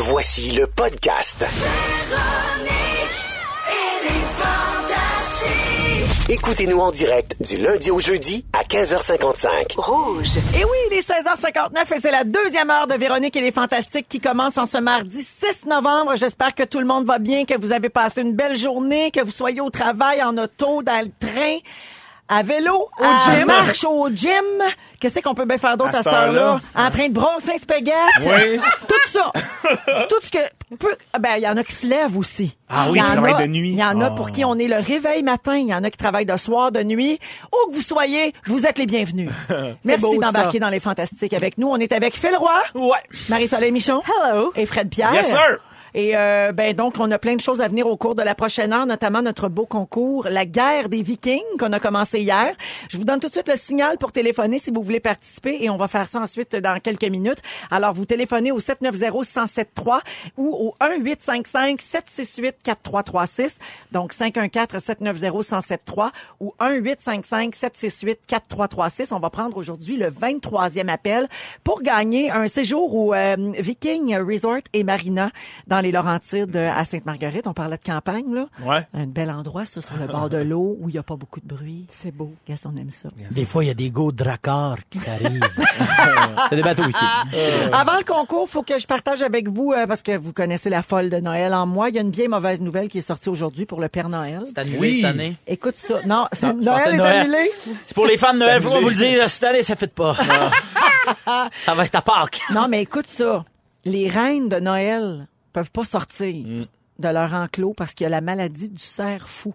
Voici le podcast. Écoutez-nous en direct du lundi au jeudi à 15h55. Rouge. Et oui, il est 16h59 et c'est la deuxième heure de Véronique et les Fantastiques qui commence en ce mardi 6 novembre. J'espère que tout le monde va bien, que vous avez passé une belle journée, que vous soyez au travail, en auto, dans le train, à vélo, au gym, marche au gym. Qu'est-ce qu'on peut bien faire d'autre À à, cette heure-là? En train de brosser un spaghetti. Oui. Tout ça. Tout ce que... peut- Ben, il y en a qui se lèvent aussi. Ah oui, Il y qui en travaillent a- de nuit. Il y en a Oh. pour qui on est le réveil matin. Il y en a qui travaillent de soir, de nuit. Où que vous soyez, vous êtes les bienvenus. Merci d'embarquer dans les fantastiques avec nous. On est avec Phil Roy. Ouais. Marie-Soleil Michon. Hello. Et Fred Pierre. Yes, sir. Et euh, ben donc on a plein de choses à venir au cours de la prochaine heure, notamment notre beau concours La guerre des Vikings qu'on a commencé hier. Je vous donne tout de suite le signal pour téléphoner si vous voulez participer et on va faire ça ensuite dans quelques minutes. Alors vous téléphonez au 790 1073 ou au 1 855 768 4336 donc 514 790 1073 ou 1 855 768 4336. On va prendre aujourd'hui le 23e appel pour gagner un séjour au euh, Viking Resort et Marina dans les Laurentides euh, à Sainte-Marguerite. On parlait de campagne, là. Ouais. Un bel endroit, ça, sur le bord de l'eau, où il n'y a pas beaucoup de bruit. C'est beau. Qu'est-ce on aime ça. Des fois, il y a des go dracars qui s'arrivent. C'est des bateaux ici. Avant le concours, faut que je partage avec vous, euh, parce que vous connaissez la folle de Noël en moi. Il y a une bien mauvaise nouvelle qui est sortie aujourd'hui pour le Père Noël. C'est annulé Oui. cette année. Écoute ça. Non, c'est- Non, Noël est Noël. annulé. C'est pour les fans de Noël, faut qu'on vous le dise. Cette année, ça fait pas. ça va être à Pâques. Non, mais écoute ça. Les reines de Noël peuvent pas sortir de leur enclos parce qu'il y a la maladie du cerf fou.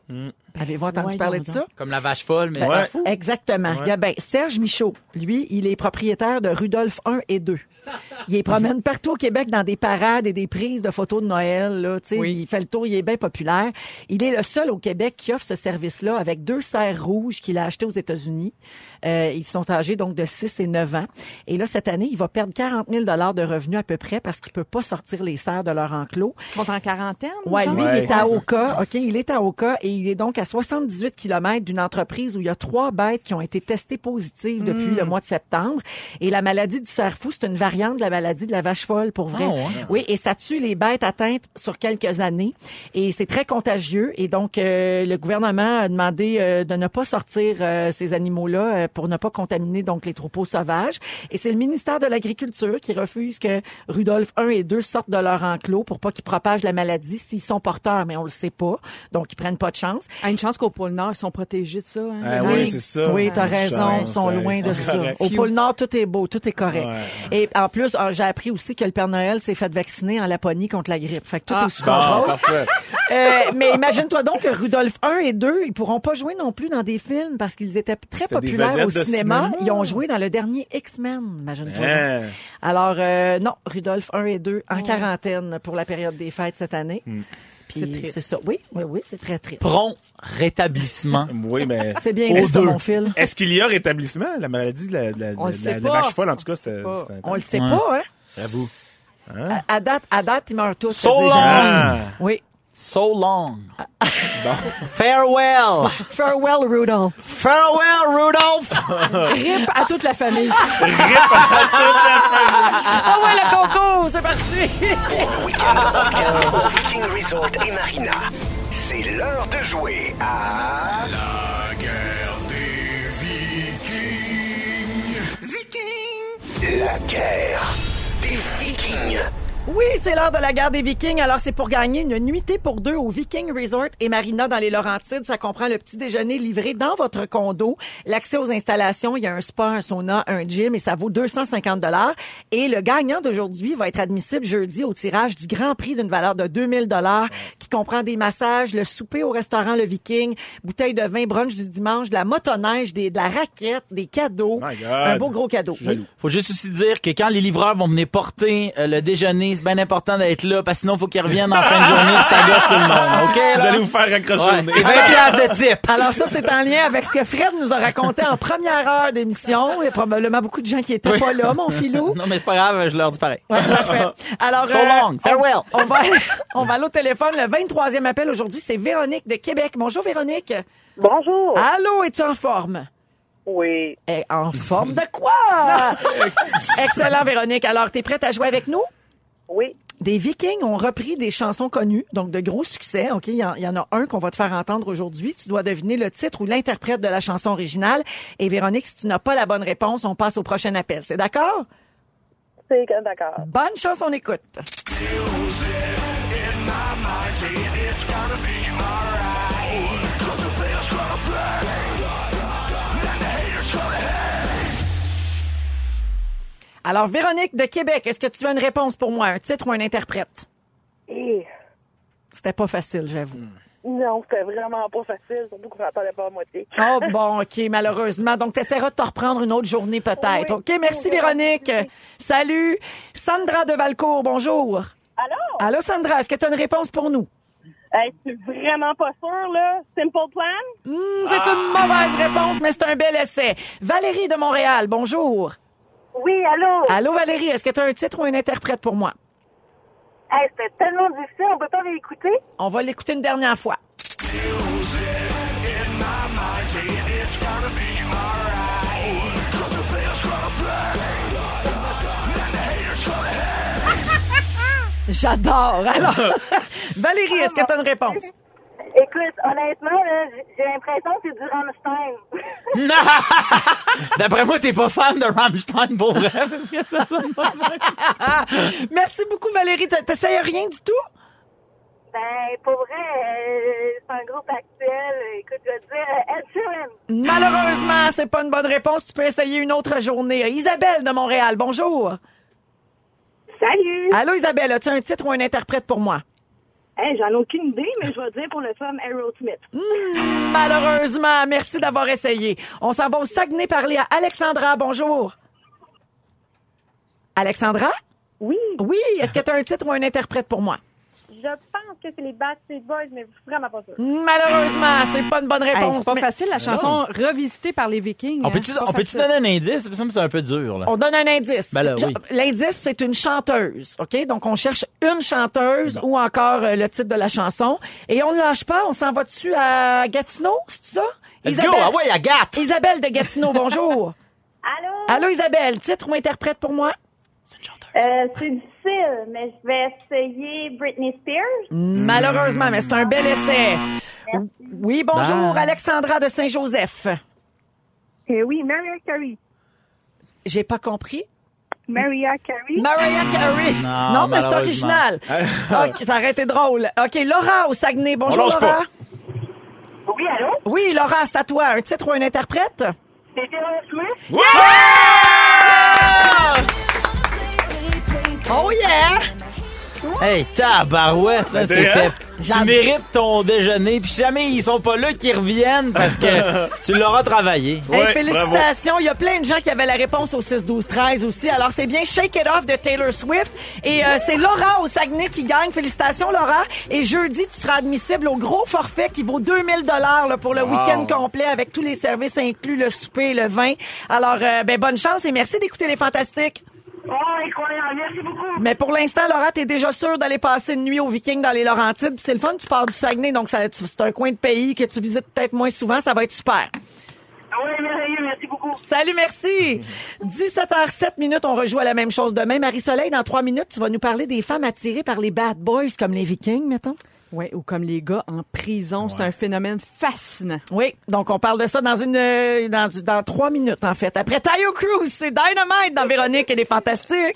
Avez-vous entendu parler de ça? Comme la vache folle, mais ça fout. Exactement. Regarde bien, Serge Michaud, lui, il est propriétaire de Rudolph 1 et 2. Il les promène partout au Québec dans des parades et des prises de photos de Noël. Là, Tu sais, Oui. Il fait le tour, il est bien populaire. Il est le seul au Québec qui offre ce service-là avec deux cerfs rouges qu'il a achetés aux États-Unis. Euh, ils sont âgés donc de 6 et 9 ans. Et là, cette année, il va perdre 40 000 de revenus à peu près parce qu'il peut pas sortir les cerfs de leur enclos. Ils sont en quarantaine? Ouais, genre? lui, Ouais, il est à. Oka. OK, il est à Oka et il est donc à 78 km d'une entreprise où il y a trois bêtes qui ont été testées positives depuis Hmm. le mois de septembre. Et la maladie du cerf fou, c'est une variante de la maladie de la vache folle, pour vrai. Ah ouais? Oui, et ça tue les bêtes atteintes sur quelques années. Et c'est très contagieux. Et donc, euh, le gouvernement a demandé euh, de ne pas sortir euh, ces animaux-là euh, pour ne pas contaminer donc les troupeaux sauvages. Et c'est le ministère de l'Agriculture qui refuse que Rudolph 1 et 2 sortent de leur enclos pour pas qu'ils propagent la maladie s'ils sont porteurs, mais on le sait pas. Donc, ils prennent pas de chance. Ah, une chance qu'au pôle Nord, ils sont protégés de ça. hein, Ah oui, c'est ça. Oui, t'as raison, chance, ils sont loin ils de sont ça. Au pôle Nord, tout est beau, tout est correct. Ouais. Et en plus, ah, j'ai appris aussi que le Père Noël s'est fait vacciner en Laponie contre la grippe. Fait que tout Ah. est sous Bon, contrôle. Euh, mais imagine-toi donc que Rudolph 1 et 2, ils pourront pas jouer non plus dans des films parce qu'ils étaient très populaires au cinéma. cinéma. Ils ont joué dans le dernier X-Men, imagine-toi. Hein. Alors, euh, non, Rudolph 1 et 2 en quarantaine pour la période des fêtes cette année. Hmm. Puis C'est c'est ça. Oui, oui, oui, c'est très triste. Prompt rétablissement. Oui, mais. C'est bien Aux deux. mon fil. Est-ce qu'il y a rétablissement? La maladie de la, de la, de vache folle, en tout cas, c'était On le sait Ouais. pas, hein? J'avoue. À date, à date, ils meurent tous. So c'est long. Ah! Oui. So long. Bon. Farewell. Farewell, Rudolph. Farewell, Rudolph. Rip à toute la famille. Ah ouais, le concours, c'est parti! Pour le week-end au Viking Resort et Marina, c'est l'heure de jouer à... La guerre des Vikings. Vikings. La guerre des Vikings. Oui, c'est l'heure de la guerre des Vikings. Alors, c'est pour gagner une nuitée pour deux au Viking Resort et Marina dans les Laurentides. Ça comprend le petit déjeuner livré dans votre condo, l'accès aux installations. Il y a un spa, un sauna, un gym et ça vaut 250 dollars. Et le gagnant d'aujourd'hui va être admissible jeudi au tirage du grand prix d'une valeur de 2000 dollars qui comprend des massages, le souper au restaurant Le Viking, bouteille de vin, brunch du dimanche, de la motoneige, des, de la raquette, des cadeaux. Un beau gros cadeau. Jaloux. Faut juste aussi dire que quand les livreurs vont venir porter euh, le déjeuner, c'est bien important d'être là parce que sinon faut qu'ils reviennent en fin de journée et ça gosse tout le monde. OK? Vous allez vous faire raccrocher Ouais, au nez. c'est 20 piastres de type. Alors ça, c'est en lien avec ce que Fred nous a raconté en première heure d'émission. Il y a probablement beaucoup de gens qui étaient Oui. pas là, mon filou. Non, mais c'est pas grave, je leur dis pareil. Ouais, parfait. Alors, So long. Farewell. On, on va, on va aller au téléphone. Le 23e appel aujourd'hui, c'est Véronique de Québec. Bonjour, Véronique. Bonjour. Allô, es-tu en forme? Oui. Eh, en forme de quoi? Excellent, Véronique. Alors, t'es prête à jouer avec nous? Oui. Des Vikings ont repris des chansons connues, donc de gros succès. Ok, il y, en- il y en a un qu'on va te faire entendre aujourd'hui. Tu dois deviner le titre ou l'interprète de la chanson originale. Et Véronique, si tu n'as pas la bonne réponse, on passe au prochain appel. C'est d'accord? C'est d'accord. Bonne chance, on écoute. Alors, Véronique de Québec, est-ce que tu as une réponse pour moi, un titre ou un interprète? Et C'était pas facile, j'avoue. non, c'était vraiment pas facile, surtout qu'on n'entendait pas à moitié. Oh bon, OK, malheureusement. Donc, tu essaieras de te reprendre une autre journée peut-être. Oui. OK, merci Véronique. Salut. Sandra de Valcourt, bonjour. Alors, Allô, Sandra, est-ce que tu as une réponse pour nous? hey, c'est vraiment pas sûr, là. Simple Plan? Hmm, c'est une mauvaise réponse, mais c'est un bel essai. Valérie de Montréal, bonjour. Oui, allô? Allô, Valérie, est-ce que tu as un titre ou un interprète pour moi? Hey, c'était tellement difficile, on peut pas l'écouter? On va l'écouter une dernière fois. J'adore. Alors, Valérie, est-ce que tu as une réponse? Écoute, honnêtement, là, j'ai- l'impression que c'est du Rammstein. D'après moi, t'es pas fan de Rammstein pour vrai. Merci beaucoup, Valérie. T'essayes rien du tout? ben, pour vrai, euh, c'est un groupe actuel. Écoute, je vais te dire euh, Ed Sheeran. Malheureusement, c'est pas une bonne réponse. Tu peux essayer une autre journée. Isabelle de Montréal, bonjour. Salut! Allô, Isabelle, as-tu un titre ou un interprète pour moi? Hey, j'en ai aucune idée, mais je vais dire pour le fun Aerosmith. Malheureusement, merci d'avoir essayé. On s'en va au Saguenay parler à Alexandra. Bonjour. Alexandra? Oui, Oui, est-ce que tu as un titre ou un interprète pour moi? Je pense que c'est les Backstreet Boys, mais vraiment pas sûr. Malheureusement, c'est pas une bonne Hey, réponse. c'est pas mais facile, la chanson revisitée par les Vikings. On hein. peut-tu C'est pas on peut-tu facile. donner un indice? Ça me c'est un peu dur, là. On donne un indice. Ben oui. L'indice, c'est une chanteuse. OK? Donc, on cherche une chanteuse ou encore euh, le titre de la chanson. Et on ne lâche pas. On s'en va dessus à Gatineau, c'est ça? Let's go! Ah ouais, Agathe! Isabelle de Gatineau, bonjour. Allô? Allô, Isabelle. Titre ou interprète pour moi? Euh, c'est difficile, mais je vais essayer Britney Spears. Malheureusement, mais c'est un bel essai. Oui, bonjour, Bye. Alexandra de Saint-Joseph. Euh, oui, Mariah Carey. J'ai pas compris. Mariah Carey. Mariah Carey. Non, mais c'est malheureusement. original. OK, ça aurait été drôle. OK, Laura au Saguenay. Bonjour, lâche Laura. pas. Oui, allô? Oui, Laura, c'est à toi. Un titre ou un interprète? C'est Taylor Swift. Hey, tabarouette! hein, c'était-? Tu mérites ton déjeuner. Puis si jamais ils sont pas là, qu'ils reviennent parce que tu l'auras travaillé. Hey, Ouais, félicitations. Il y a plein de gens qui avaient la réponse au 6-12-13 aussi. Alors, c'est bien Shake It Off de Taylor Swift. Et euh, c'est Laura au Saguenay qui gagne. Félicitations, Laura. Et jeudi, tu seras admissible au gros forfait qui vaut 2000 dollars pour le Wow. week-end complet avec tous les services inclus, le souper et le vin. Alors, euh, ben, bonne chance et merci d'écouter les Fantastiques. Oh, incroyable. Merci beaucoup. Mais pour l'instant, Laura, t'es déjà sûre d'aller passer une nuit aux Vikings dans les Laurentides. C'est le fun, tu pars du Saguenay, donc c'est un coin de pays que tu visites peut-être moins souvent. Ça va être super. Oui, merveilleux. Merci beaucoup. Salut, merci. 17h07 minutes, on rejoue à la même chose demain. Marie-Soleil, dans trois minutes, tu vas nous parler des femmes attirées par les bad boys comme les Vikings, mettons. Ouais, ou comme les gars en prison, c'est un phénomène fascinant. Oui, donc on parle de ça dans une euh, dans, dans trois minutes en fait. Après Tayo Cruz, c'est Dynamite dans Véronique et les Fantastiques.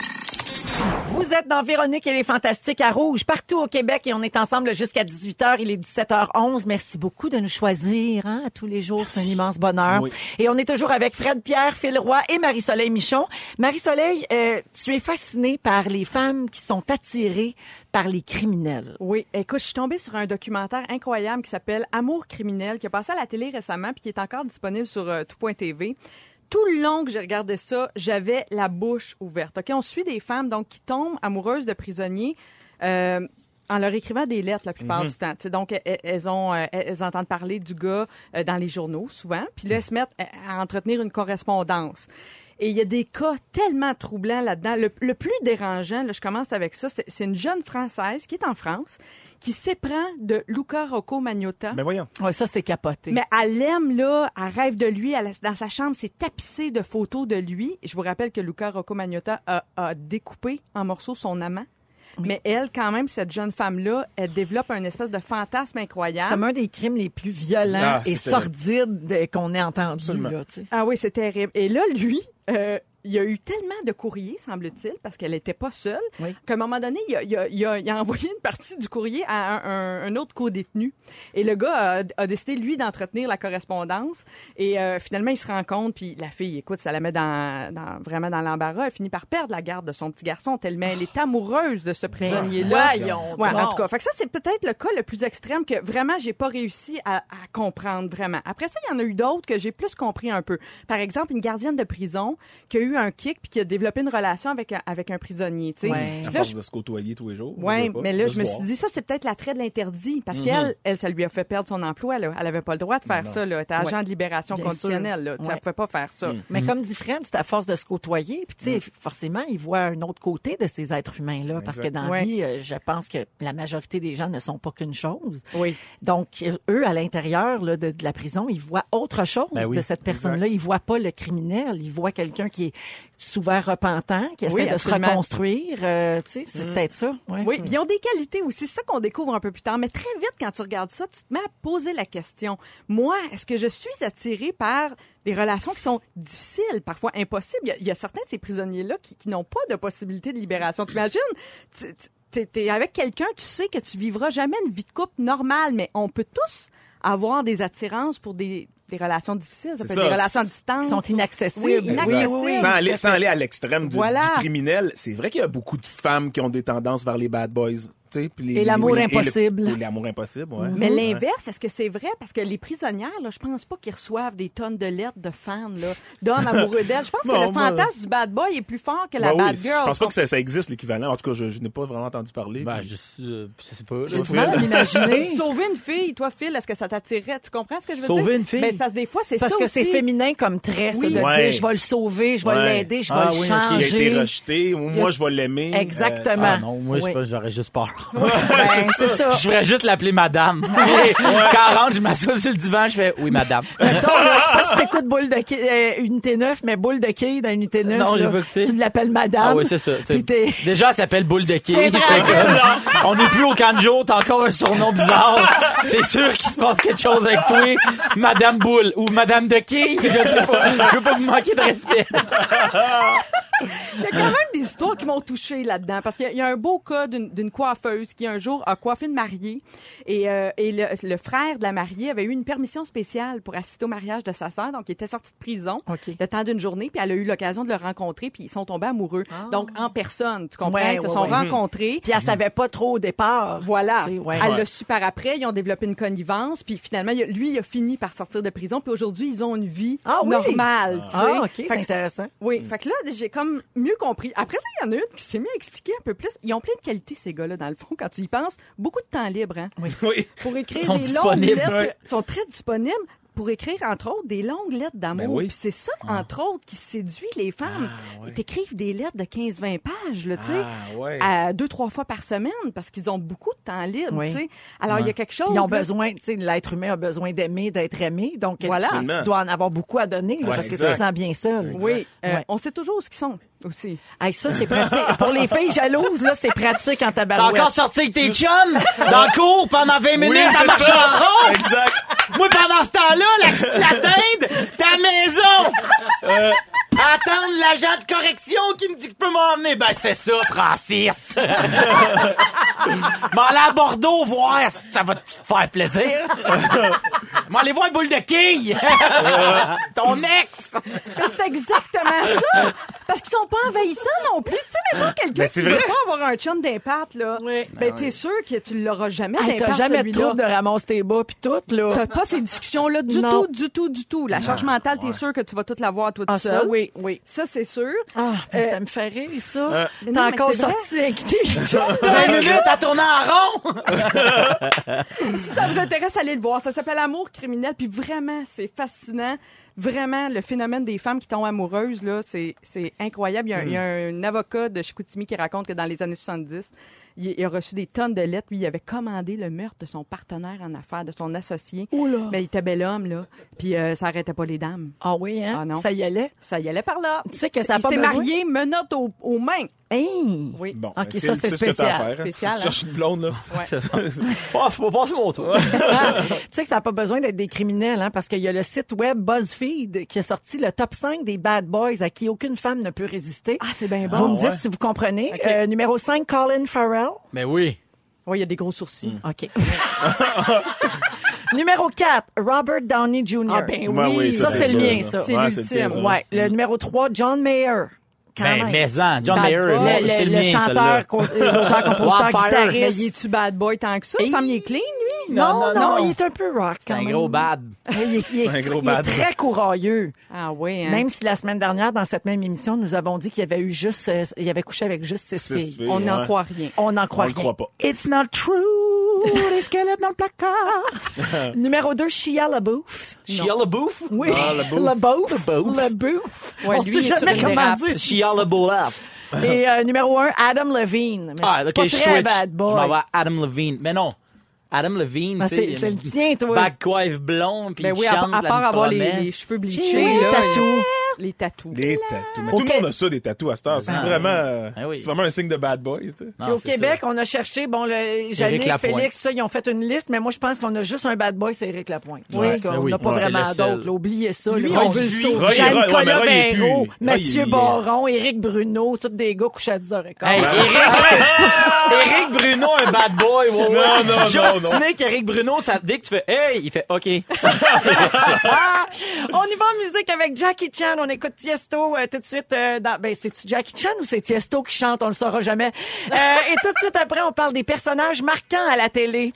Vous êtes dans Véronique et les Fantastiques à Rouge, partout au Québec, et on est ensemble jusqu'à 18h. Il est 17h11. Merci beaucoup de nous choisir hein, à tous les jours. C'est un immense bonheur. Oui. Et on est toujours avec Fred Pierre, Phil Roy et Marie-Soleil Michon. Marie-Soleil, euh, tu es fascinée par les femmes qui sont attirées par les criminels. Oui, écoute, je suis tombée sur un documentaire incroyable qui s'appelle Amour criminel, qui a passé à la télé récemment puis qui est encore disponible sur euh, tout.tv. Tout le long que j'ai regardé ça, j'avais la bouche ouverte. Ok, on suit des femmes donc qui tombent amoureuses de prisonniers. euh, en leur écrivant des lettres la plupart du temps. Donc, elles, elles ont, euh, elles entendent parler du gars euh, dans les journaux, souvent. Puis là, elles se mettent à entretenir une correspondance. Et il y a des cas tellement troublants là-dedans. Le, le plus dérangeant, là, je commence avec ça, c'est c'est une jeune Française qui est en France, qui s'éprend de Luca Rocco Magnotta. Mais voyons. Ouais, ça, c'est capoté. Mais elle aime, là, elle rêve de lui. Elle, dans sa chambre, c'est tapissé de photos de lui. Je vous rappelle que Luca Rocco Magnotta a, a découpé en morceaux son amant. Mais elle, quand même, cette jeune femme-là, elle développe un espèce de fantasme C'est incroyable. comme un des crimes les plus violents Ah, et c'est sordides qu'on ait entendu. Absolument. Là, tu sais. Ah oui, c'est terrible. Et là, lui, euh, il y a eu tellement de courriers, semble-t-il, parce qu'elle n'était pas seule, Oui. qu'à un moment donné, il a, il a- il a- il a envoyé une partie du courrier à un, autre co-détenu. Et le gars a, décidé, lui, d'entretenir la correspondance. Et euh, finalement, il se rend compte, puis la fille, écoute, ça la met dans, dans- vraiment dans l'embarras. Elle finit par perdre la garde de son petit garçon, tellement elle est amoureuse de ce prisonnier-là. voyons Ouais, en tout cas, fait que ça, c'est peut-être le cas le plus extrême que vraiment, j'ai pas réussi à, à comprendre vraiment. Après ça, il y en a eu d'autres que j'ai plus compris un peu. Par exemple, une gardienne de prison qui a eu un kick puis qui a développé une relation avec un, avec un prisonnier, tu sais. Ouais. À Là, force je- de se côtoyer tous les jours. Pas, mais là, je me voir. suis dit, ça, c'est peut-être l'attrait de l'interdit. Parce Mhm. qu'elle, elle, ça lui a fait perdre son emploi, là. Elle avait pas le droit de faire ça, là. Elle était agent Ouais. de libération Bien conditionnelle, là. Ouais. Elle pouvait pas faire ça. Mais comme dit Fred, c'est à force de se côtoyer. Puis, tu sais, forcément, il voit un autre côté de ces êtres humains-là. Parce que dans la Ouais. vie, euh, je pense que la majorité des gens ne sont pas qu'une chose. Oui. Donc, euh, eux, à l'intérieur là, de, de la prison, ils voient autre chose Ben oui, de cette personne-là. Ils voient pas le criminel. Ils voient quelqu'un qui est souvent repentant, qui essaie Oui, de se reconstruire. Euh, tu sais, c'est peut-être ça. Ouais. Oui, puis ils ont des qualités aussi, c'est ça qu'on découvre un peu plus tard. Mais très vite, quand tu regardes ça, tu te mets à poser la question. Moi, est-ce que je suis attirée par des relations qui sont difficiles, parfois impossibles? Il y a, il y a certains de ces prisonniers-là qui, qui n'ont pas de possibilité de libération. T'imagines? Tu- tu- t'es avec quelqu'un, tu sais que tu vivras jamais une vie de couple normale, mais on peut tous avoir des attirances pour des, des relations difficiles. Ça peut être des relations à distance. Ils sont inaccessibles. Oui. Sans aller, sans aller à l'extrême du, Voilà. du criminel, c'est vrai qu'il y a beaucoup de femmes qui ont des tendances vers les bad boys. Tu sais, puis les- Et l'amour impossible. le- Et l'amour impossible, ouais. Mais l'inverse, est-ce que c'est vrai? Parce que les prisonnières, là, je pense pas qu'ils reçoivent des tonnes de lettres de fans, là, d'hommes amoureux d'elles. Je pense que le fantasme du bad boy est plus fort que la Ouais, bad oui, girl. Je pense pas que ça, ça existe l'équivalent. En tout cas, je, je n'ai pas vraiment entendu parler. Ben, puis- je, sais- euh, je sais pas. J'ai là. du mal à l'imaginer. Sauver une fille, toi, Phil, est-ce que ça t'attirait? Tu comprends ce que je veux dire? Sauver une fille? Ben, parce que des fois, c'est Parce ça que c'est féminin comme trait, ça, Oui. de Ouais. dire je vais le sauver, je vais Ouais. l'aider, je vais Ah le oui, ok. il a changer. été rejeté, ou moi je vais l'aimer. Euh, Exactement. Ah non, moi, je Oui. pense que j'aurais juste peur. Ben, c'est ça. Je ferais juste l'appeler madame. Et Quand elle rentre, je m'assois sur le divan, je fais oui, madame. Mettons, là, je sais pas si t'écoutes boule de quille, euh, unité 9, mais boule de quille dans unité 9. Non, j'ai là, pas écouté. Tu l'appelles madame. Ah oui, c'est ça. tu sais. Puis t'es- Déjà, elle s'appelle Boule de Quai. C'est Je fais comme, on n'est plus au Canjo, t'as encore un surnom bizarre. C'est sûr qu'il se passe quelque chose avec toi, Madame Boule ou Madame de Quai. Je sais pas. Je veux pas vous manquer de respect. Il y a quand même des histoires qui m'ont touché là-dedans. Parce qu'il y a- il y a un beau cas d'une coiffeuse qui, un jour, a coiffé une mariée. Et, euh, et le, le frère de la mariée avait eu une permission spéciale pour assister au mariage de sa sœur. Donc, il était sorti de prison OK. le temps d'une journée. Puis, elle a eu l'occasion de le rencontrer. Puis, ils sont tombés amoureux. Donc, en personne, tu comprends? Ouais, ils se ouais, sont ouais. rencontrés. Puis elle savait pas trop au départ. Voilà. Elle Ouais. l'a su par après. Ils ont développé une connivence. Puis finalement, lui, il a fini par sortir de prison. Puis aujourd'hui, ils ont une vie Ah oui? normale. tu sais. Ah, OK, c'est intéressant. oui, fait que là, j'ai comme mieux compris. Après ça, il y en a une qui s'est mis à expliquer un peu plus. Ils ont plein de qualités, ces gars-là, dans le fond, quand tu y penses. Beaucoup de temps libre, hein? Oui. Pour écrire Sont des longues lettres. Ils sont très disponibles pour écrire, entre autres, des longues lettres d'amour. Ben oui. Puis c'est ça, entre autres, qui séduit les femmes. Ils t'écrivent des lettres de 15-20 pages, là, tu sais. Ah, ouais. à deux, trois fois par semaine parce qu'ils ont beaucoup de temps libre, Oui. tu sais. Alors, il y a quelque chose. Ils ont là- besoin, tu sais, l'être humain a besoin d'aimer, d'être aimé. Donc, Voilà. tu, dois en avoir beaucoup à donner là, Ouais, parce que tu te sens bien seul. Oui, euh, Ouais. on sait toujours où ils sont aussi. Hey, ça, c'est pratique. Pour les filles jalouses, là, c'est pratique en T'as tabarouette. encore sorti avec tes chums? Dans le cours pendant 20 minutes Oui, à c'est marcher ça. en rond. Exact. Moi, pendant ce temps-là, la, la dinde, ta maison. Euh. Attendre l'agent de correction qui me dit que je peux m'emmener. Ben, c'est ça, Francis. M'en aller à Bordeaux voir, ça va te faire plaisir. M'en aller voir Boule de Quille. Ton ex. Mais c'est exactement ça! Parce qu'ils sont pas envahissants non plus. Tu sais, mais moi, quelqu'un Ben, qui veut pas avoir un chum d'impact, là, Oui. ben, t'es sûr que tu l'auras jamais Hey, d'impact, t'as jamais de trouble de ramasser tes bas pis tout, là. T'as pas ces discussions-là du Non. tout, du tout, du tout. La charge mentale, t'es sûr que tu vas tout l'avoir toi tout Ah, seul. ça, oui, oui. Ça, c'est sûr. Ah, Euh, ça me fait rire, ça. Euh, mais encore sorti avec tes chums. 20 minutes à tourner en rond. Si ça vous intéresse, allez le voir. Ça s'appelle Amour criminel, puis vraiment, c'est fascinant. vraiment, le phénomène des femmes qui tombent amoureuses, là, c'est, c'est incroyable. Il y, a, il y a un avocat de Chicoutimi qui raconte que dans les années 70, il, il a reçu des tonnes de lettres. Lui, il avait commandé le meurtre de son partenaire en affaires, de son associé. Oula. Mais il était bel homme, là. Puis euh, ça arrêtait pas les dames. Ah oui, hein? Ah non. Ça y allait? Ça y allait par là. Tu sais que ça a il pas s'est marié, menottes aux, aux mains. Hein? Oui. Bon, Ok, ça, c'est ce que spécial. faire, hein. Spécial, Si tu cherches une blonde, là? C'est ça. Oh, faut pas passer mon tour. Tu sais que ça n'a pas besoin d'être des criminels, hein, parce qu'il y a le site web BuzzFeed qui a sorti le top 5 des bad boys à qui aucune femme ne peut résister. Ah, c'est bien vous bon. me dites ouais. si vous comprenez. Euh, numéro 5, Colin Farrell. Mais oui. Oui, il y a des gros sourcils. OK. numéro 4, Robert Downey Jr. Ah, ben Ouais, oui. ça, c'est le mien, ça. C'est Ouais, l'ultime. Ouais. Le numéro 3, John Mayer. Quand Ben, même. mais-en, John Bad Mayer, le, c'est le, le mien, chanteur, euh, l'auteur, compositeur. Mais guitariste. il est-tu bad boy tant que ça? Il me semble qu'il est clean, lui. Non, Non, non, il est un peu rock C'est un même. gros bad. Il est, il est- Un gros il est bad. très courailleux. Ah oui, hein? Même si la semaine dernière, dans cette même émission, nous avons dit qu'il avait eu juste, euh, il avait couché avec juste six, Six filles. filles, On n'en ouais. croit rien. On n'en croit On rien. croit pas. It's not true. Les squelettes dans le placard. Numéro 2, Shia LaBeouf. Shia LaBeouf? Oui. Ah, LaBeouf. LaBeouf. LaBeouf. Ouais, On lui, sait est jamais comment dire. Shia LaBeouf. Et euh, numéro 1, Adam Levine. Mais Ah, ok, pas je très switch. bad Je boy. m'en vais à Adam Levine. Mais non. Adam Levine, tu sais. c'est- c'est le tien, toi. Backwife blond, puis Ben il oui, à, chante à la part avoir les, les cheveux bleachés, là. tatous. Les tatous. Les tatous. Mais Au tout le monde a ça, des tatous à cette heure. C'est Ah, vraiment, Ah oui. c'est vraiment un signe de bad boys, tu sais. Non, Puis au Québec, ça. on a cherché, bon, le, Lapointe. Félix, ça, ils ont fait une liste, mais moi, je pense qu'on a juste un bad boy, c'est Éric Lapointe. Ouais. Parce qu'on Ben oui. n'a pas Ouais. vraiment d'autres. Oubliez ça. Lui, on veut ouais, Jean-Nicolas. Véro, Roy, Mathieu Baron, Éric Bruno, tous des gars couchés à 10h15. Hey, Eric, Eric Bruno, un bad boy. Non, non, Juste non, qu'Eric Bruno, ça, dès que tu fais Hey, il fait OK. Ah! on y va en musique avec Jackie Chan. On écoute Tiesto euh, tout de suite. euh, dans... Ben, c'est-tu Jackie Chan ou c'est Tiesto qui chante? On le saura jamais. Euh, et tout de suite après, on parle des personnages marquants à la télé.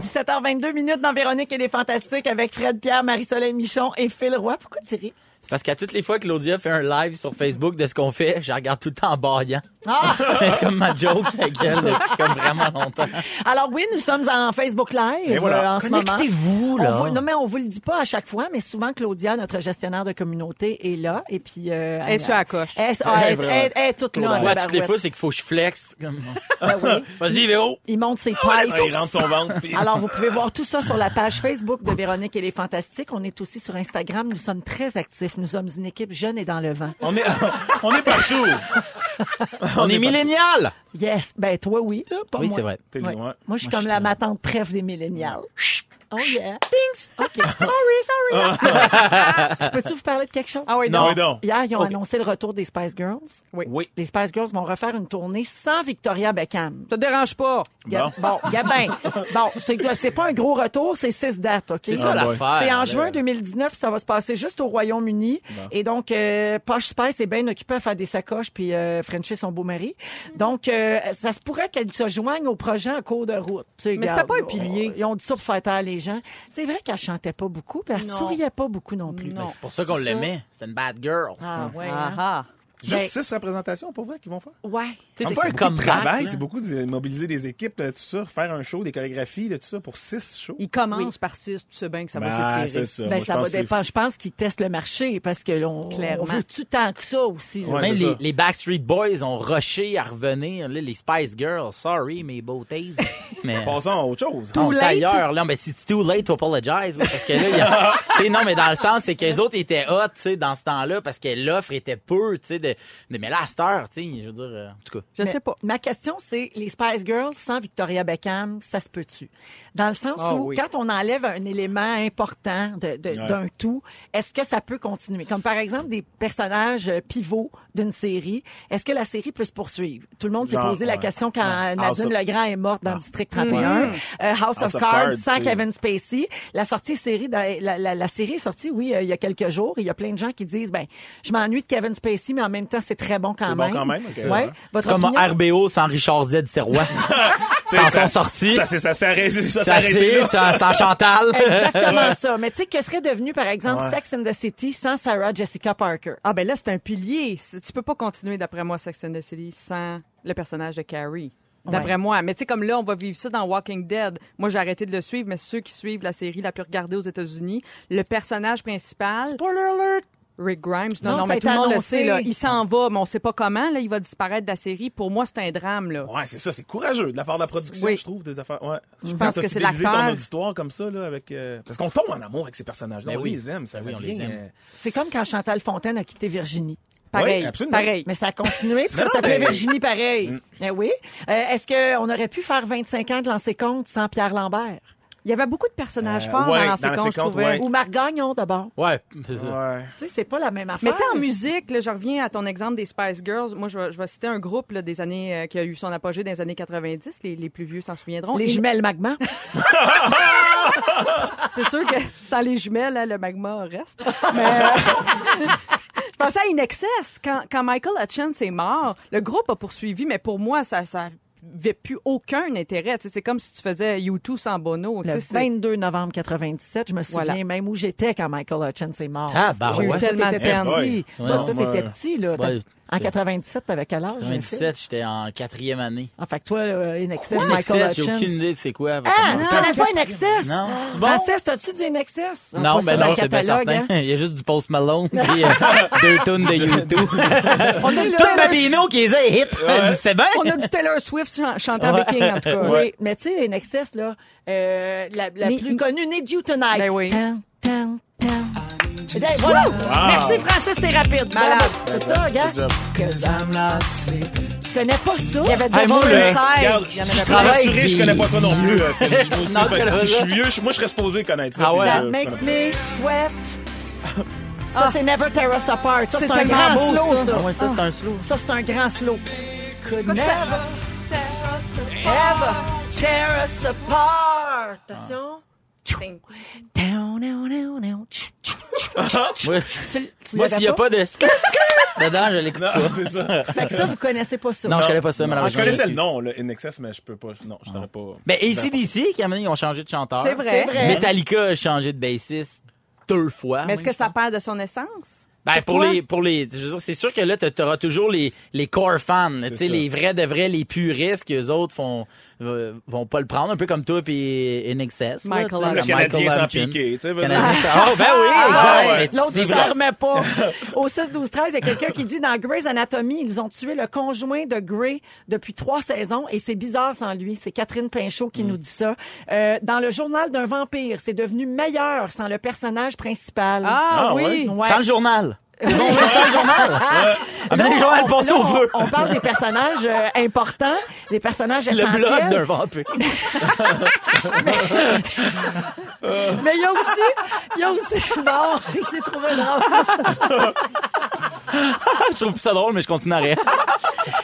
17h22 minutes dans Véronique et les Fantastiques avec Fred Pierre, Marie-Soleil Michon et Phil Roy. Pourquoi tu? C'est parce qu'à toutes les fois que Claudia fait un live sur Facebook de ce qu'on fait, je regarde tout le temps en baillant. Ah! c'est comme ma joke avec elle depuis comme vraiment longtemps. Alors oui, nous sommes en Facebook Live Et voilà. euh, en ce moment. Connectez-vous, On là. vous- non, mais on vous le dit pas à chaque fois, mais souvent, Claudia, notre gestionnaire de communauté, est là. Et puis, euh, Elle est sur la coche. Elle, ah, elle- elle- elle est toute là. Ouais, toutes les fois, c'est qu'il faut que je flex. Comme... Ben oui. Vas-y, Véro. Il monte ses Ah, pipes. il rentre son ventre. puis- Alors, vous pouvez voir tout ça sur la page Facebook de Véronique et les Fantastiques. On est aussi sur Instagram. Nous sommes très actifs. Nous sommes une équipe jeune et dans le vent. On est, on est partout. On est millénial. Yes. Ben, toi, oui. là, pas Oui, c'est vrai. T'es Ouais. loin. Moi, je suis comme la suis- ma tante préf des millénials. Oh yeah. Thanks. OK. Sorry, sorry. je peux-tu vous parler de quelque chose? Ah oui, Non. non. Oui. Hier, ils ont Ok. annoncé le retour des Spice Girls. Oui. Les Spice Girls vont refaire une tournée sans Victoria Beckham. Ça te dérange pas? Il y a- Bon, il y a bien. Bon, c'est c'est pas un gros retour, c'est six dates, OK? C'est ça Ah, boy. l'affaire. C'est en juin 2019, ça va se passer juste au Royaume-Uni. Et donc, euh, Posh Spice est bien occupé à faire des sacoches puis euh, Frencher son beau mari. Donc, euh, ça se pourrait qu'elle se joigne au projet en cours de route. Tu sais, Mais regarde, c'était pas un pilier. Ils ont dit ça pour faire taire les gens. C'est vrai qu'elle chantait pas beaucoup, puis elle Non. souriait pas beaucoup non plus. Non. Ben, C'est pour ça qu'on Ça. l'aimait. C'est une bad girl. Ah, ouais. Ah hein? Juste Ben- six représentations, pour vrai, qu'ils vont faire? Ouais. C'est de comeback. travail, c'est beaucoup de mobiliser des équipes, de tout ça, faire un show, des chorégraphies, de tout ça pour six shows. Il commence par six, tu sais bien que ça Ben, va s'étirer. ça. Ben, Moi, je ça pense va dépendre. Je pense qu'ils testent le marché parce que l'on Clairement. on veut tout tant que ça aussi. Ouais, Même les, ça. les Backstreet Boys ont rushé à revenir. Là, les Spice Girls, sorry, mes beautés. Mais Passons à autre chose. on late? ailleurs. Là, mais c'est too late to apologize. parce que là, il y a- tu sais, non, mais dans le sens, c'est que les autres étaient hot, tu sais, dans ce temps-là, parce que l'offre était peu, tu sais, de, de- mais là, à cette heure, tu sais, je veux dire, euh, en tout cas. Je Mais sais pas. Ma question, c'est les Spice Girls sans Victoria Beckham, ça se peut-tu? Dans le sens Ah où, oui. quand on enlève un élément important de- de- Ouais. d'un tout, est-ce que ça peut continuer? Comme par exemple des personnages pivots d'une série. Est-ce que la série peut se poursuivre? Tout le monde s'est posé la question quand Ouais. Nadine of- Legrand est morte dans Ah. le District 31. Mhm. Euh, House, of, House of Cards, Cards, sans Kevin Spacey. La sortie série, de- la, la- la série est sortie, oui, euh, il y a quelques jours. Il y a plein de gens qui disent, ben, je m'ennuie de Kevin Spacey, mais en même temps, c'est très bon quand C'est bon même. quand même, ok, Ouais. Votre C'est comme opinion? RBO sans Richard Z. Serrois. Sans Ça- son sorti. Ça, c'est- ça s'est arrêté, ça s'est Ça arrêté c'est, là. sans, sans Chantal. Exactement ça. Mais tu sais, que serait devenu, par exemple, Ouais. Sex and the City sans Sarah Jessica Parker? Ah ben là, c'est un pilier. C'est- Tu peux pas continuer, d'après moi, Sex and the City sans le personnage de Carrie. d'après Ouais. moi. Mais tu sais, comme là, on va vivre ça dans Walking Dead. Moi, j'ai arrêté de le suivre, mais ceux qui suivent la série la plus regardée aux États-Unis, le personnage principal... Spoiler alert! Rick Grimes. Non, Non, mais tout le monde le sait, là. Il s'en va, mais on sait pas comment, là. Il va disparaître de la série. Pour moi, c'est un drame, là. Ouais, c'est ça, c'est courageux de la part de la production, Oui. je trouve, des affaires. Ouais. Je pense que c'est l'acteur. ton auditoire comme ça, là, avec. euh, Parce qu'on tombe en amour avec ces personnages-là. Ben oui. les aime, ça, Ben ça oui, on les aime. euh, C'est comme quand Chantal Fontaine a quitté Virginie. Pareil. Oui, absolument. pareil. Mais ça a continué, puis ça s'appelait Virginie pareil. Eh oui. Euh, Est-ce qu'on aurait pu faire 25 ans de lancer compte sans Pierre Lambert? Il y avait beaucoup de personnages Euh, forts ouais, dans Lancé Compte, je trouvais. ouais. Ou Marc Gagnon, d'abord. Ouais, c'est ça. Ouais. Tu sais, c'est pas la même affaire. Mais tu sais, en musique, là, je reviens à ton exemple des Spice Girls. Moi, je vais, je vais citer un groupe là, des années euh, qui a eu son apogée dans les années 90. Les, les plus vieux s'en souviendront. Les Et- jumelles Magma. C'est sûr que sans les jumelles, hein, le magma reste. Mais euh, je pensais à Inexcess. Quand, quand Michael Hutchins est mort, le groupe a poursuivi, mais pour moi, ça ça avait plus aucun intérêt. C'est comme si tu faisais U2 sans Bono. Le sais, c'est- 22 novembre 97, je me souviens Voilà. même où j'étais quand Michael Hutchins est mort. Ah, bah j'ai eu ouais. tellement de peine. petit. Ouais. Toi, moi, t'étais petit, là. Ouais. En 97, t'avais quel âge? Phil? 97, j'étais en quatrième année. En fait, que toi, euh, In Excess, Michael Excess, j'ai aucune idée de c'est quoi. Ah, tu connais pas In Excess? Non, c'est bon. Francis, t'as-tu du In Excess? Non, Pas ben sur non, c'est bien catalogue, certain. hein? Il y a juste du Post Malone puis euh, deux tonnes de YouTube. On a, Tout Babino qui les a hit. C'est bien. on a du Taylor Swift chan- chantant Ouais. Viking, en tout cas. Oui, mais tu sais, In Excess, là, euh, la, la Mais- plus connue, Need You Tonight. Ben oui. Voilà. Merci, Francis, t'es rapide. Malade. C'est ça, regarde. Tu connais pas ça? Il y avait Hey, Devil moi, le-. Regarde, Il y en je plein. travaille avec je connais pas ça non plus. euh, Phil. Non, fait- je suis vieux, je- moi je serais supposé connaître ça. Ah puis ouais? je- That je makes connais me sweat. Ça, c'est Never Tear Us Apart. Ça, C'est un grand slow, ça. ça. Ouais, ça, c'est un slow. Ça, c'est un grand slow. Could never ça. ever tear us apart. Attention. Moi, s'il n'y a pas? de dedans, je l'écoute pas. c'est ça. Fait que ça, vous connaissez pas ça. Non, je connais pas ça, Non, malheureusement. je connaissais le nom, là, In Excess, mais je peux pas. Non, je t'aurais pas. Ben, ACDC, qui a ils ont changé de chanteur. C'est vrai. C'est vrai. Metallica a changé de bassiste deux fois. Mais est-ce que ça perd de son essence? Ben, pour les, pour les, je veux dire, c'est sûr que là, tu auras toujours les, les core fans, tu sais, les vrais de vrais, les puristes, qu'eux autres font, vont pas le prendre, un peu comme toi puis In Excess. là, Michael Hutchins. Le Canadien sans Hutchins. piqué, sans- Oh, ben oui, Ah, exact. Mais L'autre, il s'en remet pas. Au 6, 12, 13, il y a quelqu'un qui dit dans Grey's Anatomy, ils ont tué le conjoint de Grey depuis trois saisons et c'est bizarre sans lui. C'est Catherine Pinchot qui nous dit ça. Euh, dans le journal d'un vampire, c'est devenu meilleur sans le personnage principal. Ah, Ah, oui. Ouais. Sans le journal. C'est bon, le journal. Le au on- feu. On, parle des personnages euh, importants, des personnages Le essentiels. blog d'un vampire. Mais il y a aussi, il y a aussi, bon, il s'est trouvé drôle. je trouve ça drôle, mais je continue à rire.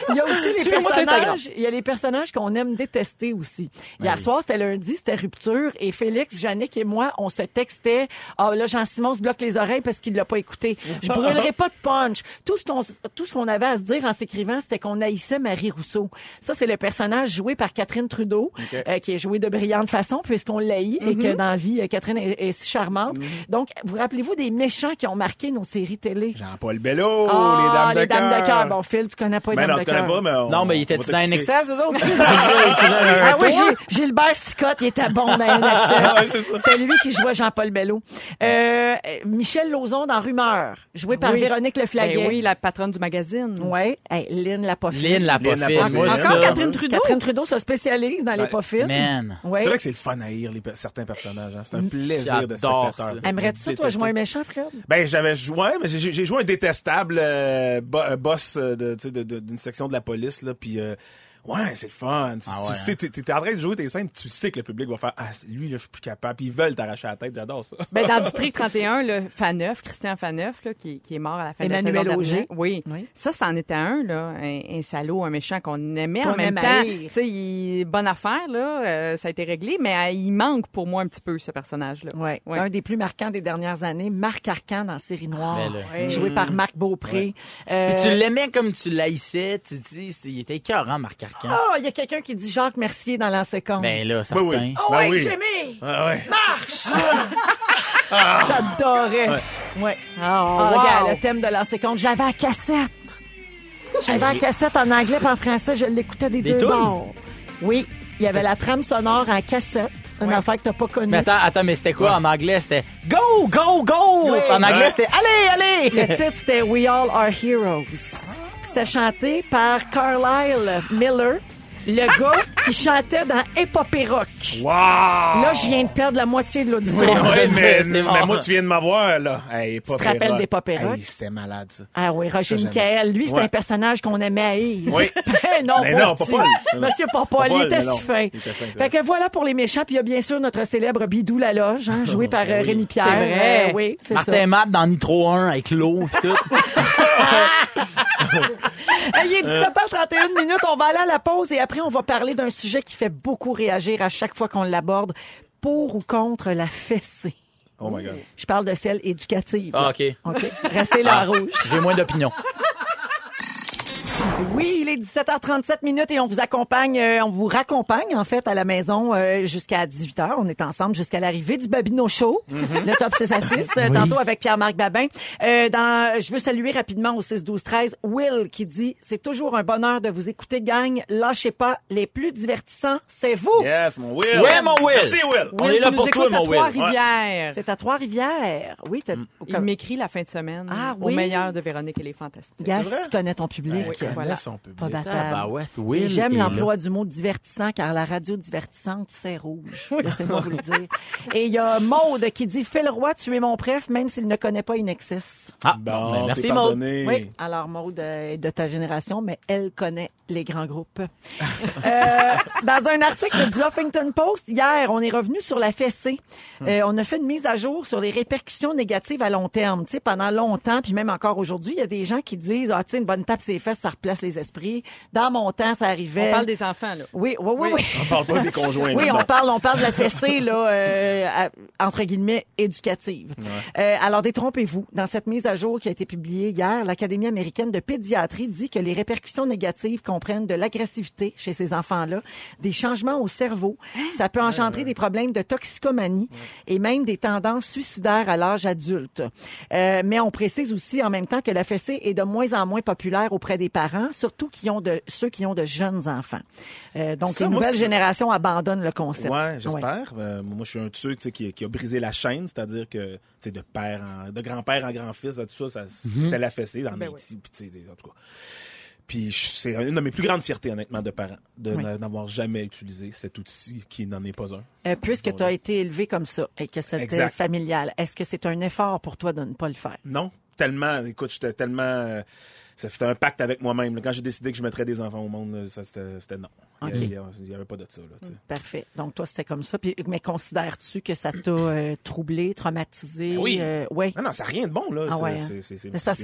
Il y a aussi les personnages, il y a les personnages qu'on aime détester aussi. Hier soir, c'était lundi, c'était rupture et Félix, Jannick et moi, on se textait. Ah là, Jean-Simon se bloque les oreilles parce qu'il l'a pas écouté. Je brûlerai pas de punch. Tout ce qu'on tout ce qu'on avait à se dire en s'écrivant, c'était qu'on haïssait Marie Rousseau. Ça c'est le personnage joué par Catherine Trudeau euh, qui est joué de brillante façon puisqu'on l'haït et que dans la vie euh, Catherine est, est si charmante. Donc, vous rappelez-vous des méchants qui ont marqué nos séries télé? Jean-Paul Bello, Ah, les Dames de cœur. cœur. Bon, Phil, tu connais pas les Ben dames non, de tu connais cœur. pas, mais on- Non, mais il était dans un excès, eux autres? Ah oui, Gilbert Scott, il était bon dans un. C'est lui qui jouait Jean-Paul Bello. Euh, Michel Lauzon dans Rumeur, joué par Oui. Véronique Leflaguet. Ben oui, la patronne du magazine. Ouais. Hey, Lynn la pas Lynn l'a pas Lynn l'a fait. pas Moi, fait. ça. Encore Catherine Trudeau? Catherine Trudeau se spécialise dans les Ouais. pas fines. Man. Ouais. C'est vrai que c'est le fun à haïr les, certains personnages. hein. C'est un plaisir de spectateur. ça. Aimerais-tu ça, toi, jouer un méchant, Fred? Ben, j'avais joué, mais j'ai j'ai joué un détestable euh, euh, boss euh, de, sais, de- de- d'une section de la police, là, puis euh, ouais, c'est le fun. Tu, Ah tu ouais, sais, t'es, t'es en train de jouer tes scènes, tu sais que le public va faire, ah, lui, là, je suis plus capable, puis ils veulent t'arracher la tête, j'adore ça. Ben, dans District 31, le Faneuf, Christian Faneuf, là, qui, qui est mort à la fin Emmanuel de la saison Auger. Oui. Oui. Ça, c'en était un, là, un, un salaud, un méchant qu'on aimait Qu'on en même aime temps. Tu sais, il- bonne affaire, là, euh, ça a été réglé, mais euh, il manque pour moi un petit peu, ce personnage-là. Ouais. Ouais. Un des plus marquants des dernières années, Marc Arcan dans Série Noire. Ben là. Ouais. Joué par Marc Beaupré. Euh, Puis tu l'aimais comme tu l'haïssais, tu dis, il était écœurant, Marc Arcan. Ah, il y a quelqu'un qui dit Jacques Mercier dans l'ancien compte. Ben là, Oui, certain. oui. Oh Ben ouais, oui. Jimmy! Ah ouais. J'adorais. Ouais. Ah, Oh, wow. regarde, le thème de l'ancien compte. J'avais la cassette. J'avais la cassette en anglais et en français. Je l'écoutais des Des deux bords. Oui, il y avait la trame sonore en cassette, une affaire que t'as pas connue. Mais attends, attends, mais c'était quoi en anglais? C'était Go, go, go! Oui. En anglais, Ouais. c'était Allez, Le allez! titre, c'était We All Are Heroes. C'était chanté par Carlyle Miller, le gars qui chantait dans Épopée Rock. Wow! Là, je viens de perdre la moitié de l'auditoire. Oui, Ouais, mais, mais moi, tu viens de m'avoir, là. Hey, te rappelles des Pop et Rock? Hey, C'était malade, ça. Ah oui, Roger. Michael. Lui, c'est Ouais. un personnage qu'on aimait haïr. Oui. Ben non, Mais pas non, pas. Paul. Monsieur Popol, il était si fin. Fait que voilà pour les méchants. Puis il y a bien sûr notre célèbre Bidou la loge, hein, joué par euh, Rémi Pierre. C'est vrai. Euh, oui, c'est Martin ça. Matt dans Nitro 1 avec l'eau pis tout. Il est 17h31 minutes. On va aller à la pause et après, on va parler d'un sujet qui fait beaucoup réagir à chaque fois qu'on l'aborde. Pour ou contre la fessée? Oh my God. Je parle de celle éducative. Ah, OK. OK? Restez là à rouge. J'ai moins d'opinion. Oui, il est 17h37 minutes et on vous accompagne, euh, on vous raccompagne en fait à la maison euh, jusqu'à 18h. On est ensemble jusqu'à l'arrivée du Babino Show, le top 6 à 6, euh, tantôt avec Pierre-Marc Babin. Euh, dans, je veux saluer rapidement au 6 12 13 Will qui dit c'est toujours un bonheur de vous écouter gang, lâchez pas les plus divertissants, c'est vous. Yes, mon Will. Ouais, mon Will. Merci, Will. On est là pour toi, mon Will. Trois-Rivières. C'est à Trois-Rivières. Oui, t'as- Il m'écrit la fin de semaine Ah, au oui? meilleur de Véronique et les Fantastiques. Vrai? tu connais ton public. Ouais, voilà. Connais son public. Pas battable. Ah, bah ouais. J'aime l'emploi du mot divertissant car la radio divertissante, c'est rouge. Laissez-moi vous le dire. Et il y a Maude qui dit Phil Roy, tu es mon préf, même s'il ne connaît pas Inexcess. Ah, Bon, ben, merci, t'es Maud. pardonné. Oui, alors Maude est de ta génération, mais elle connaît les grands groupes. Euh, dans un article du Huffington Post, hier, on est revenu sur la fessée. Euh, on a fait une mise à jour sur les répercussions négatives à long terme. Tu sais, pendant longtemps, puis même encore aujourd'hui, il y a des gens qui disent, ah, tu sais, une bonne tape ses fesses, ça replace les esprits. Dans mon temps, ça arrivait. On parle des enfants, là. Oui, oui, oui, Oui. oui. On parle pas des conjoints. Oui, on parle, on parle de la fessée, là, euh, à- entre guillemets, éducative. Euh, alors, détrompez-vous. Dans cette mise à jour qui a été publiée hier, l'Académie américaine de pédiatrie dit que les répercussions négatives comprennent de l'agressivité chez ces enfants-là, des changements au cerveau. Ça peut engendrer des problèmes de toxicomanie et même des tendances suicidaires à l'âge adulte. Euh, mais on précise aussi en même temps que la fessée est de moins en moins populaire auprès des parents, surtout qui ont de, ceux qui ont de jeunes enfants. Euh, donc, Ça, les nouvelles générations abandonnent le concept. Ouais, j'espère. Euh, moi, je suis un de ceux qui, qui a brisé la chaîne, c'est-à-dire que de père en, de grand-père en grand-fils, tout ça, ça c'était la fessée dans Ben oui. sais, en tout cas. Puis c'est une de mes plus grandes fiertés, honnêtement, de parents, de Oui. n'avoir jamais utilisé cet outil qui n'en est pas un. Euh, puisque tu as été élevé comme ça et que c'était familial, est-ce que c'est un effort pour toi de ne pas le faire? Non, tellement, écoute, j'étais tellement... euh, C'était un pacte avec moi-même. Quand j'ai décidé que je mettrais des enfants au monde, c'était non. Ok. Il n'y avait pas de ça. Là. Parfait. Donc, toi, c'était comme ça. Puis, mais considères-tu que ça t'a euh, troublé, traumatisé? Ben oui. Euh, ouais? Non, non, c'est rien de bon. là. Ah C'est- ouais,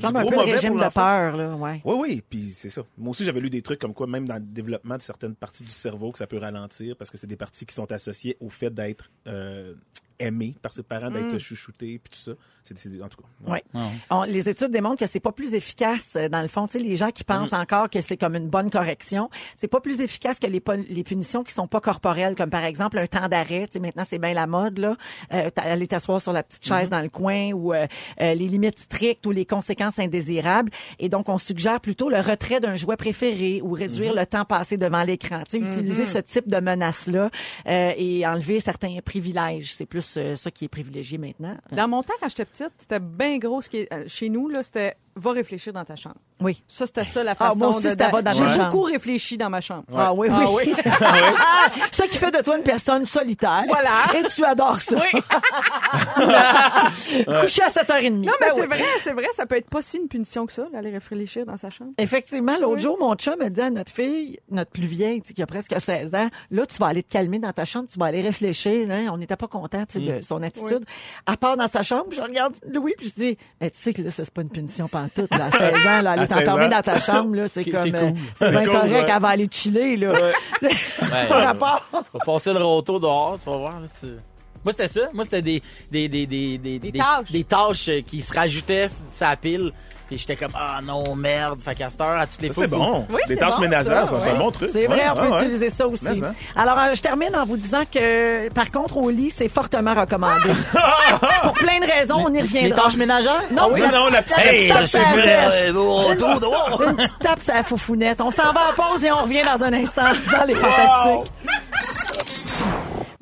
comme un peu le régime de peur, là. Ouais. Oui, oui, puis c'est ça. Moi aussi, j'avais lu des trucs comme quoi, même dans le développement de certaines parties du cerveau, que ça peut ralentir parce que c'est des parties qui sont associées au fait d'être euh, aimé par ses parents, d'être chouchouté, puis tout ça. C'est, en tout cas. Ouais. On- les études démontrent que c'est pas plus efficace dans le fond. Tu sais, les gens qui pensent encore que c'est comme une bonne correction, c'est pas plus efficace que les, punitions qui sont pas corporelles, comme par exemple un temps d'arrêt. Maintenant c'est bien la mode là, euh, aller t'asseoir sur la petite chaise dans le coin ou euh, euh, les limites strictes ou les conséquences indésirables. Et donc on suggère plutôt le retrait d'un jouet préféré ou réduire le temps passé devant l'écran. Tu sais, utiliser ce type de menace là et enlever certains privilèges. C'est plus euh, ça qui est privilégié maintenant. Dans mon temps, quand j'étais petite, c'était bien gros. Ce qui est, euh, chez nous, là, c'était va réfléchir dans ta chambre. Oui. Ça, c'était ça la Ah, façon moi aussi, de... c'était va dans J'ai chambre. beaucoup réfléchi dans ma chambre. Ah oui, Ah oui. ça qui fait de toi une personne solitaire. Voilà. Et tu adores ça. Coucher à 7h30. Non, mais Ben c'est oui. vrai, c'est vrai, ça peut être pas si une punition que ça, d'aller réfléchir dans sa chambre. Effectivement, l'autre jour, mon chum a dit à notre fille, notre plus vieille, qui a presque 16 ans, là, tu vas aller te calmer dans ta chambre, tu vas aller réfléchir. Hein? On n'était pas content tu sais, de son attitude. À part dans sa chambre, je regarde Louis, puis je dis, Eh, tu sais que là, ça, c'est pas une punition pantoute. Là, à 16 ans, là, aller À 16 t'enfermer ans. dans ta chambre, là, c'est C'est comme, cool. euh, c'est bien cool, correct, ouais. elle va aller chiller, là. C'est Ouais, par euh, rapport. Va passer le roto dehors, tu vas voir. Là, tu... Moi, c'était ça. Moi, c'était des, des, des, des, des, Des tâches. des tâches, euh, qui se rajoutaient sa pile. Et j'étais comme, ah non, merde. Fait qu'à cette heure, à toutes les. C'est bon. Oui, Des c'est tâches bon, ménagères, c'est un bon truc. C'est vrai, Ouais, on peut ouais, ouais. utiliser ça aussi. Mais. Alors, euh, je termine en vous disant que, par contre, au lit, c'est fortement recommandé. Pour plein de raisons, on y Les reviendra. tâches ménagères? Non, oui? Non, la petite- Hey, tape sur la de Une petite tape sur la foufounette. On s'en va en pause et on revient dans un instant dans les Fantastiques.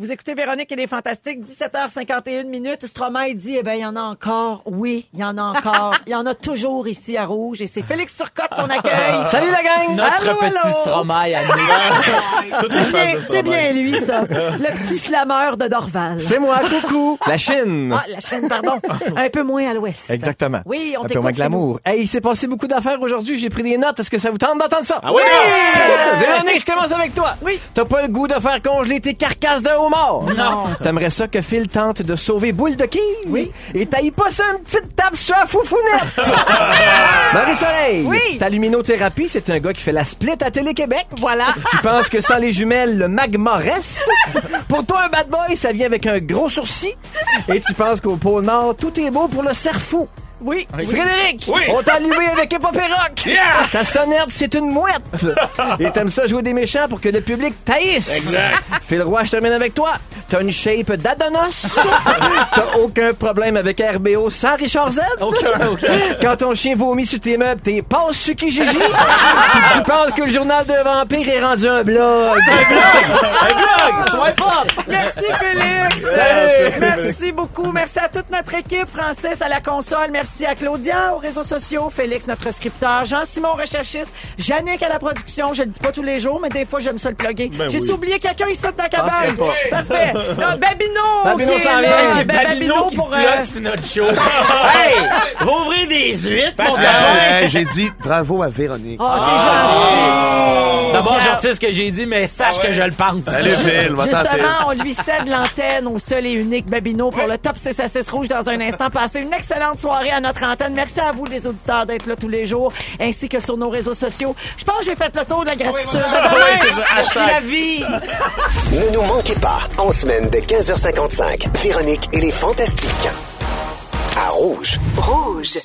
Vous écoutez Véronique et les Fantastiques, 17h51 minutes. Stromae dit, eh ben, il y en a encore. Oui, il y en a encore. Il y en a toujours ici à Rouge. Et c'est Félix Turcotte qu'on accueille. Salut la gang! Notre Allô, petit allô? Stromae à nous. C'est bien, c'est bien lui, ça. Le petit slameur de Dorval. C'est moi, coucou! La Chine! Ah, la chaîne, pardon. Un peu moins à l'ouest. Exactement. Oui, on Un peu t'écoute. moins glamour. Hey, il s'est passé beaucoup d'affaires aujourd'hui. J'ai pris des notes. Est-ce que ça vous tente d'entendre ça? Ah oui? Véronique, je commence avec toi. Oui. T'as pas le goût de faire congeler tes carcasses de Non. T'aimerais ça que Phil tente de sauver Boule de quille? Oui. Et t'ailles pas ça une petite tape sur la foufounette? Marie-Soleil. Oui. Ta luminothérapie, c'est un gars qui fait la split à Télé-Québec. Voilà. Tu penses que sans les jumelles, le magma reste? Pour toi, un bad boy, ça vient avec un gros sourcil. Et tu penses qu'au pôle Nord, tout est beau pour le cerf fou. Oui. Frédéric, Oui. on t'a allumé avec Épopée Rock. Ta sonnette, c'est une mouette. Et t'aimes ça jouer des méchants pour que le public taïsse. Exact. Phil Roy, je termine avec toi. T'as une shape d'Adonos. T'as aucun problème avec RBO sans Richard Z. Aucun, aucun. Quand ton chien vomit sur tes meubles, t'es pas Suki Gigi. Tu penses que le journal de vampire est rendu un blog. Un blog! Swipe up! Merci Félix. Yes. Merci beaucoup. Merci à toute notre équipe. Francis à la console. Merci à Claudia aux réseaux sociaux. Félix, notre scripteur. Jean-Simon, recherchiste. Jannick à la production. Je le dis pas tous les jours, mais des fois, j'aime ça le plugger. Ben J'ai oui. oublié quelqu'un ici dans la cabane? Parfait. Là, Babino. Babino qui est s'en là. vient. Ben, Babino qui se pour, plug euh, sur notre show. hey! Va ouvrir des mon gars! Euh, J'ai dit bravo à Véronique. Oh, t'es gentil. D'abord, sais ce que j'ai dit, mais sache que je le pense. Salut Phil. Justement, on lui cède l'antenne au seul et unique Babino pour le top 6 à 6 rouge dans un instant. Passez une excellente soirée à notre antenne. Merci à vous, les auditeurs, d'être là tous les jours, ainsi que sur nos réseaux sociaux. Je pense que j'ai fait le tour de la gratitude. Demain. Merci la vie! Ne nous manquez pas, en semaine de 15h55, Véronique et les Fantastiques. À Rouge. Rouge.